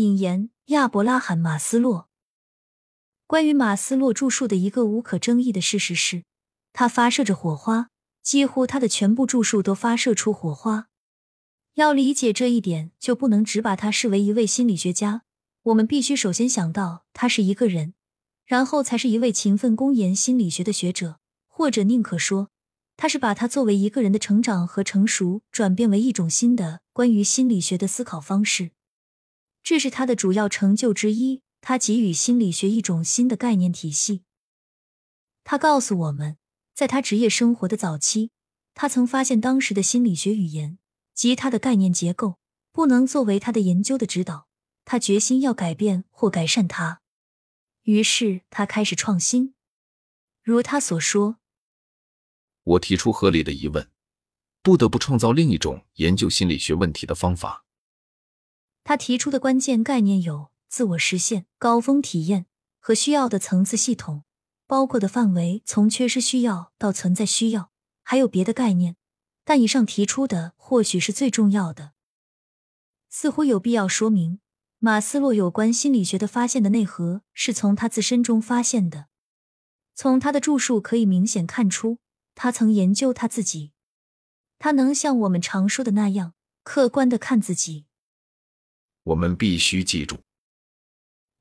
引言：亚伯拉罕·马斯洛。关于马斯洛著述的一个无可争议的事实是，他发射着火花，几乎他的全部著述都发射出火花。要理解这一点，就不能只把他视为一位心理学家。我们必须首先想到他是一个人，然后才是一位勤奋攻研心理学的学者，或者宁可说，他是把他作为一个人的成长和成熟转变为一种新的关于心理学的思考方式。这是他的主要成就之一。他给予心理学一种新的概念体系。他告诉我们，在他职业生活的早期，他曾发现当时的心理学语言及他的概念结构不能作为他的研究的指导。他决心要改变或改善它。于是他开始创新。如他所说：“我提出合理的疑问，不得不创造另一种研究心理学问题的方法。”他提出的关键概念有。自我实现、高峰体验和需要的层次系统，包括的范围从缺失需要到存在需要，还有别的概念，但以上提出的或许是最重要的。似乎有必要说明，马斯洛有关心理学的发现的内核是从他自身中发现的。从他的著述可以明显看出，他曾研究他自己，他能像我们常说的那样客观的看自己。我们必须记住。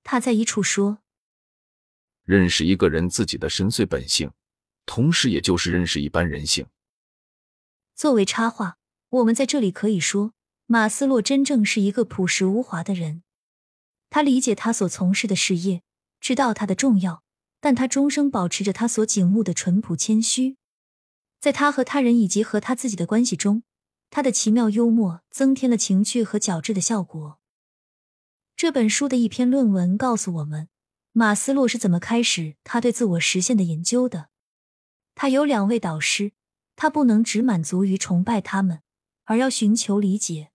他在一处说：“认识一个人自己的深邃本性，同时也就是认识一般人性。”作为插画，我们在这里可以说，马斯洛真正是一个朴实无华的人。他理解他所从事的事业，知道它的重要，但他终生保持着他所景慕的淳朴谦虚。在他和他人以及和他自己的关系中，他的奇妙幽默增添了情趣和矫治的效果。这本书的一篇论文告诉我们，马斯洛是怎么开始他对自我实现的研究的。他有两位导师，他不能只满足于崇拜他们，而要寻求理解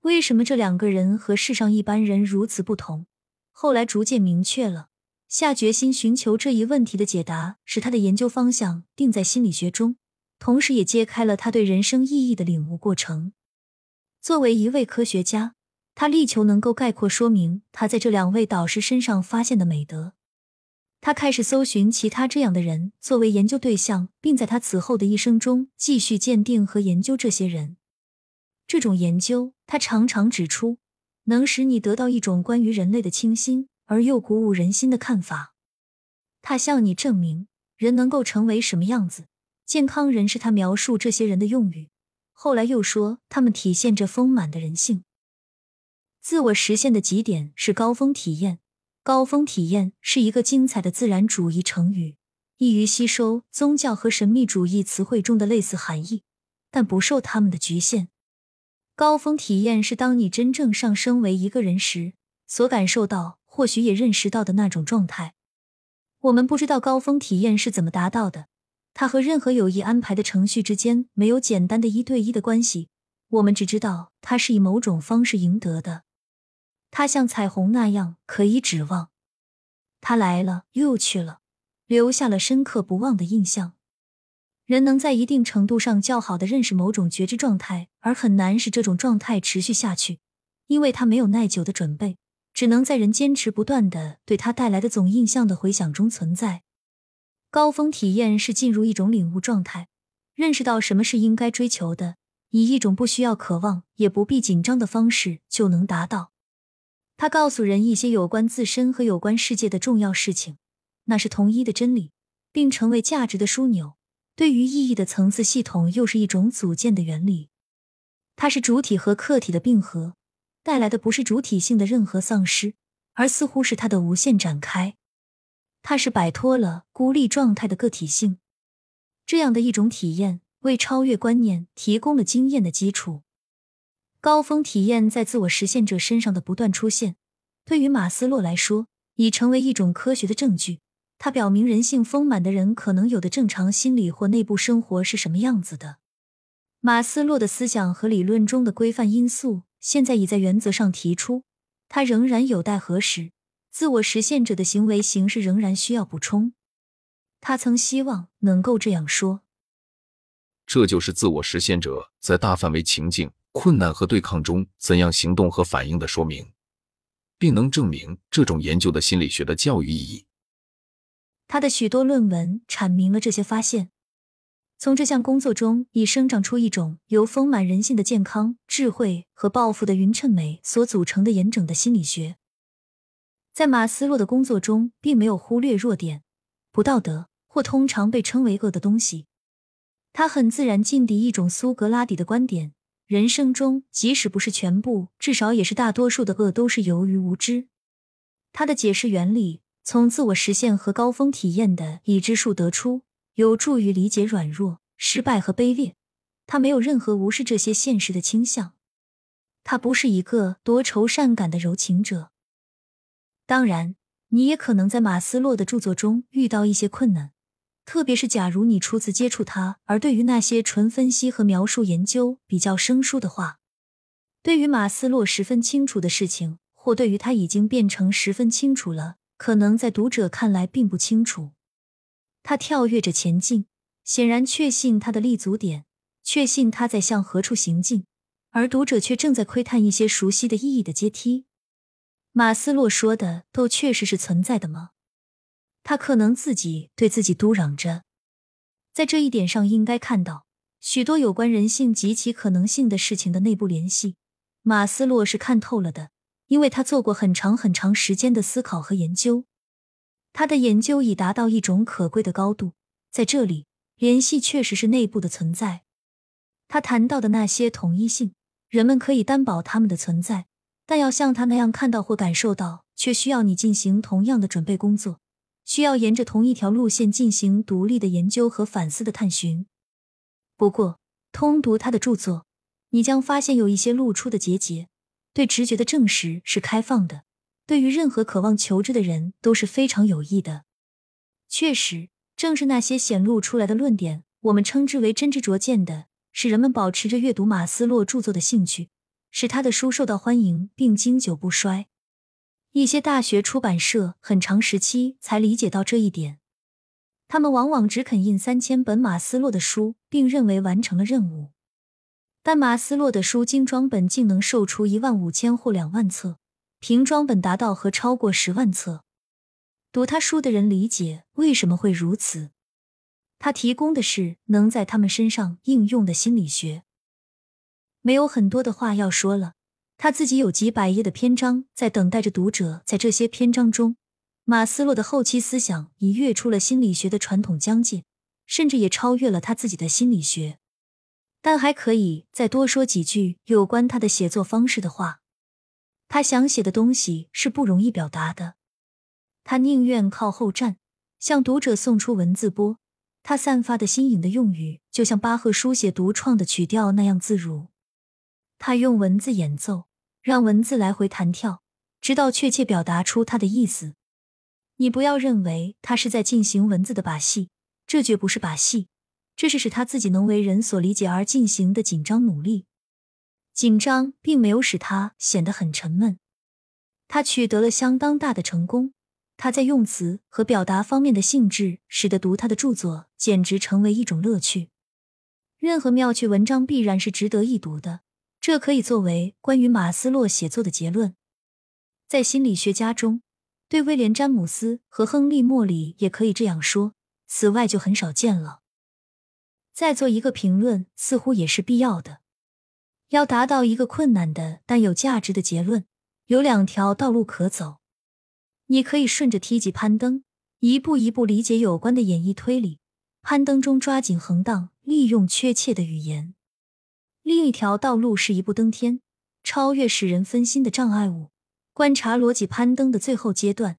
为什么这两个人和世上一般人如此不同。后来逐渐明确了，下决心寻求这一问题的解答，使他的研究方向定在心理学中，同时也揭开了他对人生意义的领悟过程。作为一位科学家。他力求能够概括说明他在这两位导师身上发现的美德。他开始搜寻其他这样的人作为研究对象，并在他此后的一生中继续鉴定和研究这些人。这种研究，他常常指出，能使你得到一种关于人类的清新而又鼓舞人心的看法。他向你证明人能够成为什么样子。健康人是他描述这些人的用语。后来又说他们体现着丰满的人性。自我实现的极点是高峰体验。高峰体验是一个精彩的自然主义成语，易于吸收宗教和神秘主义词汇中的类似含义，但不受他们的局限。高峰体验是当你真正上升为一个人时所感受到，或许也认识到的那种状态。我们不知道高峰体验是怎么达到的，它和任何有意安排的程序之间没有简单的一对一的关系。我们只知道它是以某种方式赢得的。它像彩虹那样可以指望，它来了又去了，留下了深刻不忘的印象。人能在一定程度上较好的认识某种觉知状态，而很难使这种状态持续下去，因为他没有耐久的准备，只能在人坚持不断的对他带来的总印象的回想中存在。高峰体验是进入一种领悟状态，认识到什么是应该追求的，以一种不需要渴望也不必紧张的方式就能达到。他告诉人一些有关自身和有关世界的重要事情，那是同一的真理，并成为价值的枢纽。对于意义的层次系统，又是一种组建的原理。它是主体和客体的并合，带来的不是主体性的任何丧失，而似乎是它的无限展开。它是摆脱了孤立状态的个体性，这样的一种体验，为超越观念提供了经验的基础。高峰体验在自我实现者身上的不断出现，对于马斯洛来说，已成为一种科学的证据。它表明人性丰满的人可能有的正常心理或内部生活是什么样子的。马斯洛的思想和理论中的规范因素，现在已在原则上提出，它仍然有待核实。自我实现者的行为形式仍然需要补充。他曾希望能够这样说：这就是自我实现者在大范围情境。困难和对抗中怎样行动和反应的说明，并能证明这种研究的心理学的教育意义。他的许多论文阐明了这些发现。从这项工作中，已生长出一种由丰满人性的健康、智慧和抱负的匀称美所组成的严整的心理学。在马斯洛的工作中，并没有忽略弱点、不道德或通常被称为恶的东西。他很自然劲敌一种苏格拉底的观点：人生中，即使不是全部，至少也是大多数的恶都是由于无知。他的解释原理。从自我实现和高峰体验的已知数得出，有助于理解软弱、失败和卑劣。他没有任何无视这些现实的倾向。他不是一个多愁善感的柔情者。当然，你也可能在马斯洛的著作中遇到一些困难，特别是假如你初次接触他，而对于那些纯分析和描述研究比较生疏的话，对于马斯洛十分清楚的事情，或对于他已经变成十分清楚了。可能在读者看来并不清楚，他跳跃着前进，显然确信他的立足点，确信他在向何处行进，而读者却正在窥探一些熟悉的意义的阶梯。马斯洛说的都确实是存在的吗？他可能自己对自己嘟嚷着，在这一点上应该看到许多有关人性及其可能性的事情的内部联系。马斯洛是看透了的。因为他做过很长很长时间的思考和研究，他的研究已达到一种可贵的高度。在这里，联系确实是内部的存在。他谈到的那些统一性，人们可以担保他们的存在，但要像他那样看到或感受到，却需要你进行同样的准备工作，需要沿着同一条路线进行独立的研究和反思的探寻。不过，通读他的著作，你将发现有一些露出的结节。对直觉的证实是开放的，对于任何渴望求知的人都是非常有益的。确实，正是那些显露出来的论点，我们称之为真知灼见的，使人们保持着阅读马斯洛著作的兴趣，使他的书受到欢迎并经久不衰。一些大学出版社很长时期才理解到这一点，他们往往只肯印三千本马斯洛的书，并认为完成了任务。但马斯洛的书精装本竟能售出一万五千或两万册，平装本达到和超过十万册。读他书的人理解为什么会如此。他提供的是能在他们身上应用的心理学。没有很多的话要说了，他自己有几百页的篇章在等待着读者。在这些篇章中，马斯洛的后期思想已跃出了心理学的传统疆界，甚至也超越了他自己的心理学。但还可以再多说几句有关他的写作方式的话。他想写的东西是不容易表达的，他宁愿靠后站，向读者送出文字波。他散发的新颖的用语，就像巴赫书写独创的曲调那样自如。他用文字演奏，让文字来回弹跳，直到确切表达出他的意思。你不要认为他是在进行文字的把戏，这绝不是把戏。这是使他自己能为人所理解而进行的紧张努力。紧张并没有使他显得很沉闷，他取得了相当大的成功。他在用词和表达方面的兴致，使得读他的著作简直成为一种乐趣。任何妙趣文章必然是值得一读的，这可以作为关于马斯洛写作的结论。在心理学家中，对威廉·詹姆斯和亨利·莫里也可以这样说，此外就很少见了。再做一个评论，似乎也是必要的。要达到一个困难的但有价值的结论，有两条道路可走。你可以顺着梯级攀登，一步一步理解有关的演绎推理。攀登中抓紧横档，利用确切的语言。另一条道路是一步登天，超越使人分心的障碍物，观察逻辑攀登的最后阶段，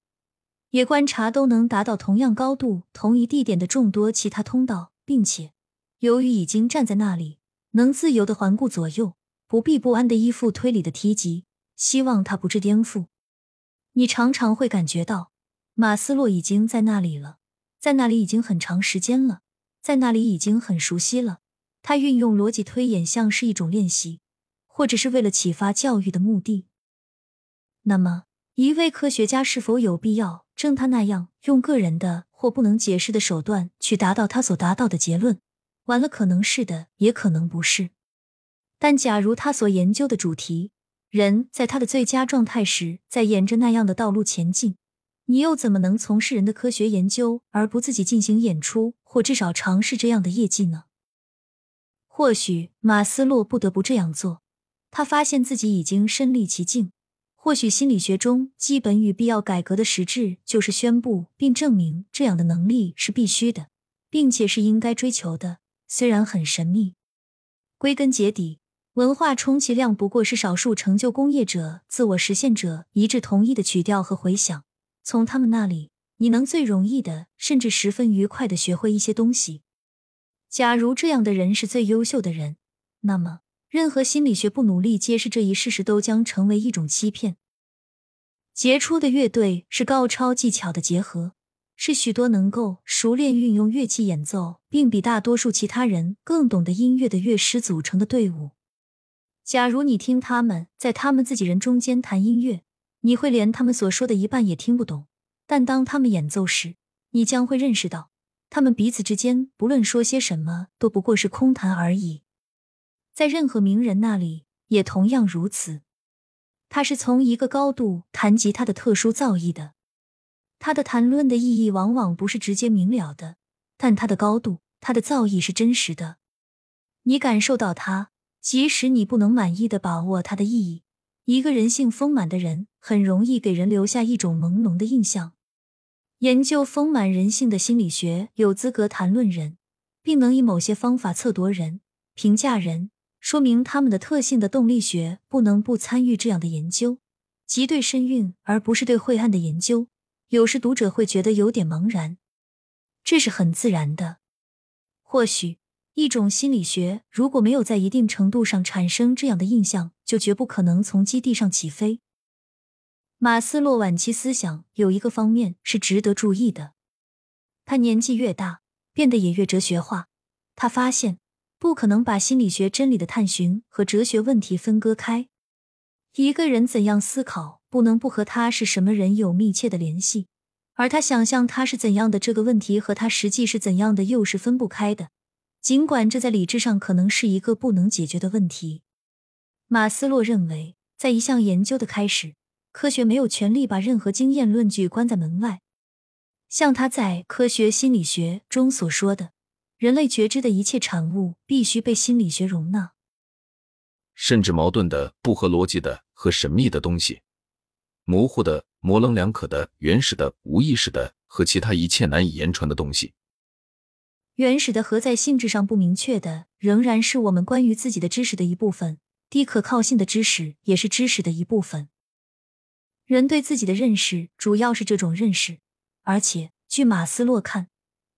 也观察都能达到同样高度、同一地点的众多其他通道，并且。由于已经站在那里，能自由的环顾左右，不必不安的依附推理的梯级，希望它不致颠覆。你常常会感觉到，马斯洛已经在那里了，在那里已经很长时间了，在那里已经很熟悉了。他运用逻辑推演像是一种练习，或者是为了启发教育的目的。那么，一位科学家是否有必要正他那样用个人的或不能解释的手段去达到他所达到的结论？完了，可能是的，也可能不是。但假如他所研究的主题人在他的最佳状态时，在沿着那样的道路前进，你又怎么能从事人的科学研究，而不自己进行演出，或至少尝试这样的业绩呢？或许马斯洛不得不这样做。他发现自己已经身历其境。或许心理学中基本与必要改革的实质，就是宣布并证明这样的能力是必须的，并且是应该追求的。虽然很神秘，归根结底，文化充其量不过是少数成就工业者、自我实现者一致同意的曲调和回响。从他们那里，你能最容易的，甚至十分愉快的学会一些东西。假如这样的人是最优秀的人，那么。任何心理学不努力揭示这一事实，都将成为一种欺骗。杰出的乐队是高超技巧的结合，是许多能够熟练运用乐器演奏，并比大多数其他人更懂得音乐的乐师组成的队伍。假如你听他们在他们自己人中间弹音乐，你会连他们所说的一半也听不懂；但当他们演奏时，你将会认识到，他们彼此之间不论说些什么，都不过是空谈而已。在任何名人那里也同样如此。他是从一个高度谈及他的特殊造诣的。他的谈论的意义往往不是直接明了的，但他的高度、他的造诣是真实的。你感受到他，即使你不能满意的把握他的意义。一个人性丰满的人很容易给人留下一种朦胧的印象。研究丰满人性的心理学有资格谈论人，并能以某些方法测度人、评价人。说明他们的特性的动力学不能不参与这样的研究，即对身孕而不是对晦暗的研究。有时读者会觉得有点茫然，这是很自然的。或许一种心理学如果没有在一定程度上产生这样的印象，就绝不可能从基地上起飞。马斯洛晚期思想有一个方面是值得注意的，他年纪越大，变得也越哲学化。他发现。不可能把心理学真理的探寻和哲学问题分割开。一个人怎样思考，不能不和他是什么人有密切的联系；而他想象他是怎样的这个问题和他实际是怎样的又是分不开的。尽管这在理智上可能是一个不能解决的问题，马斯洛认为，在一项研究的开始，科学没有权利把任何经验论据关在门外，像他在《科学心理学》中所说的。人类觉知的一切产物必须被心理学容纳，甚至矛盾的、不合逻辑的和神秘的东西，模糊的、模棱两可的、原始的、无意识的和其他一切难以言传的东西。原始的和在性质上不明确的，仍然是我们关于自己的知识的一部分。低可靠性的知识也是知识的一部分。人对自己的认识主要是这种认识，而且据马斯洛看。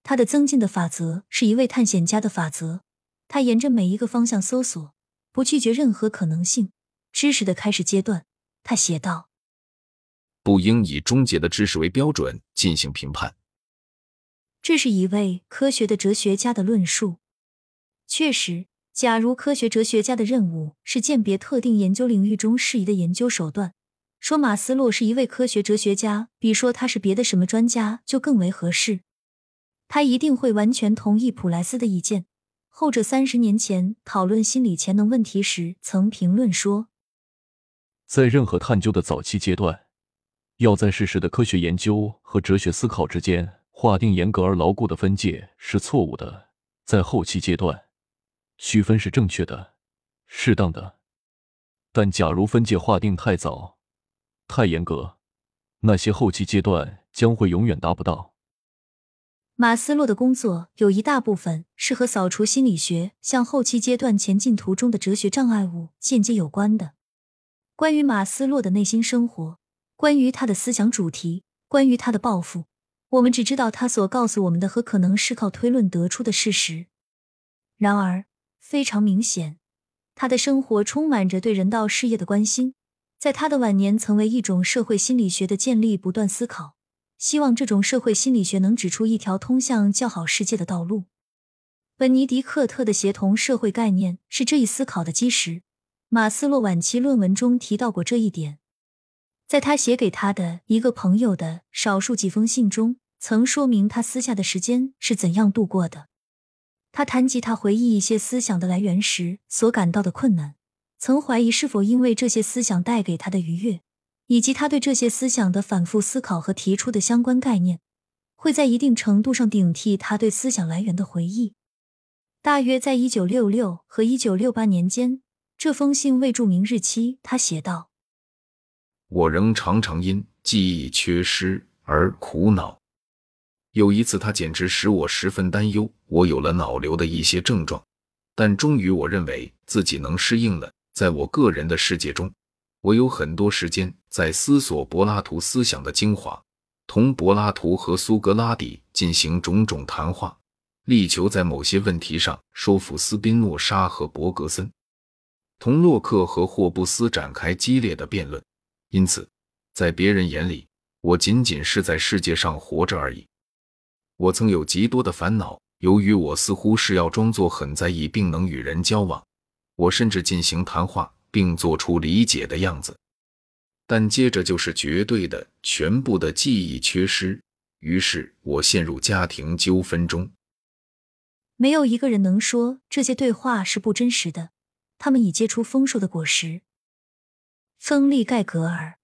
他的增进的法则是一位探险家的法则。他沿着每一个方向搜索，不拒绝任何可能性。知识的开始阶段，他写道：“不应以终结的知识为标准进行评判。”这是一位科学的哲学家的论述。确实，假如科学哲学家的任务是鉴别特定研究领域中适宜的研究手段，说马斯洛是一位科学哲学家，比说他是别的什么专家就更为合适。他一定会完全同意普莱斯的意见。后者三十年前讨论心理潜能问题时曾评论说：“在任何探究的早期阶段，要在事实的科学研究和哲学思考之间划定严格而牢固的分界是错误的；在后期阶段，区分是正确的、适当的。但假如分界划定太早、太严格，那些后期阶段将会永远达不到。”马斯洛的工作有一大部分是和扫除心理学向后期阶段前进途中的哲学障碍物间接有关的。关于马斯洛的内心生活，关于他的思想主题，关于他的抱负，我们只知道他所告诉我们的和可能是靠推论得出的事实。然而，非常明显，他的生活充满着对人道事业的关心，在他的晚年曾为一种社会心理学的建立不断思考。希望这种社会心理学能指出一条通向较好世界的道路。本尼迪克特的协同社会概念是这一思考的基石。马斯洛晚期论文中提到过这一点，在他写给他的一个朋友的少数几封信中，曾说明他私下的时间是怎样度过的。他谈及他回忆一些思想的来源时所感到的困难，曾怀疑是否因为这些思想带给他的愉悦，以及他对这些思想的反复思考和提出的相关概念，会在一定程度上顶替他对思想来源的回忆。大约在一九六六和一九六八年间，这封信未注明日期。他写道：“我仍常常因记忆缺失而苦恼。有一次，他简直使我十分担忧，我有了脑瘤的一些症状。但终于，我认为自己能适应了。”在我个人的世界中，我有很多时间在思索柏拉图思想的精华，同柏拉图和苏格拉底进行种种谈话，力求在某些问题上说服斯宾诺莎和伯格森，同洛克和霍布斯展开激烈的辩论。因此，在别人眼里，我仅仅是在世界上活着而已。我曾有极多的烦恼，由于我似乎是要装作很在意，并能与人交往。我甚至进行谈话，并做出理解的样子，但接着就是绝对的、全部的记忆缺失。于是我陷入家庭纠纷中。没有一个人能说这些对话是不真实的。他们已结出丰硕的果实。亨利·盖格尔